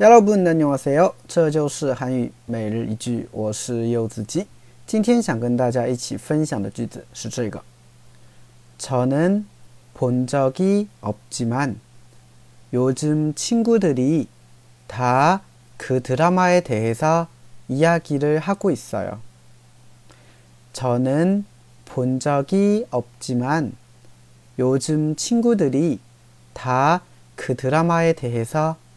여러분 안녕하세요. 这就是韩语每日一句，我是柚子鸡。今天想跟大家一起分享的句子是这个：저는본적이없지만요즘친구들이다그드라마에대해서이야기를하고있어요。 저는본적이없지만요즘친구들이다그드라마에대해서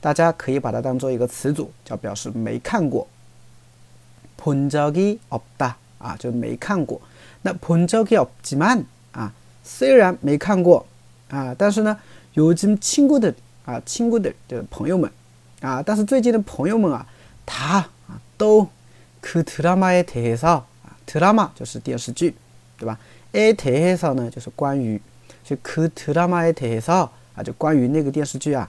大家可以把它当做一个词组，叫表示没看过。본 적이 없다 아, 就没看过。那본 적이 없지만 아, 虽然没看过啊，但是呢，요즘 친구들 아, 친구들 就是朋友们啊，但是最近的朋友们啊，他都그 드라마에 대해서 아, 드라마 就是电视剧，对吧？에 대해서는就是关于，就그 드라마에 대해서 아주 关于那个电视剧啊。